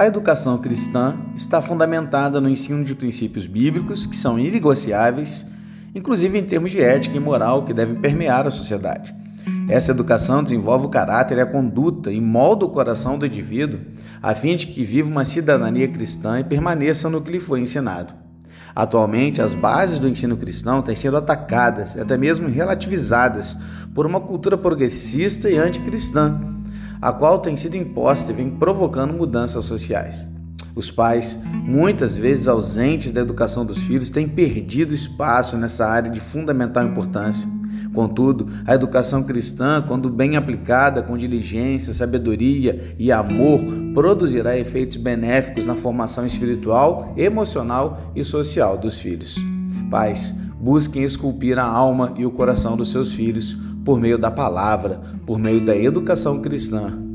A educação cristã está fundamentada no ensino de princípios bíblicos que são inegociáveis, inclusive em termos de ética e moral que devem permear a sociedade. Essa educação desenvolve o caráter e a conduta e molda o coração do indivíduo a fim de que viva uma cidadania cristã e permaneça no que lhe foi ensinado. Atualmente, as bases do ensino cristão têm sido atacadas e até mesmo relativizadas por uma cultura progressista e anticristã, a qual tem sido imposta e vem provocando mudanças sociais. Os pais, muitas vezes ausentes da educação dos filhos, têm perdido espaço nessa área de fundamental importância. Contudo, a educação cristã, quando bem aplicada com diligência, sabedoria e amor, produzirá efeitos benéficos na formação espiritual, emocional e social dos filhos. Pais, busquem esculpir a alma e o coração dos seus filhos por meio da palavra, por meio da educação cristã